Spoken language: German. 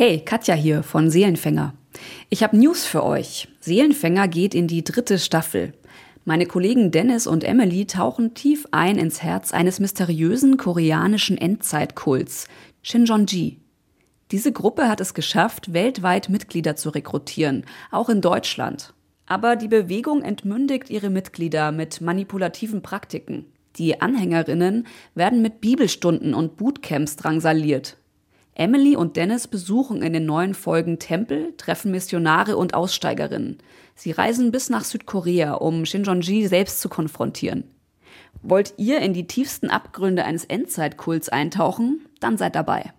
Hey, Katja hier von Seelenfänger. Ich habe News für euch. Seelenfänger geht in die dritte Staffel. Meine Kollegen Dennis und Emily tauchen tief ein ins Herz eines mysteriösen koreanischen Endzeitkults, Shinjonji. Diese Gruppe hat es geschafft, weltweit Mitglieder zu rekrutieren, auch in Deutschland. Aber die Bewegung entmündigt ihre Mitglieder mit manipulativen Praktiken. Die Anhängerinnen werden mit Bibelstunden und Bootcamps drangsaliert. Emily und Dennis besuchen in den neuen Folgen Tempel, treffen Missionare und Aussteigerinnen. Sie reisen bis nach Südkorea, um Shinjonji selbst zu konfrontieren. Wollt ihr in die tiefsten Abgründe eines Endzeitkults eintauchen? Dann seid dabei.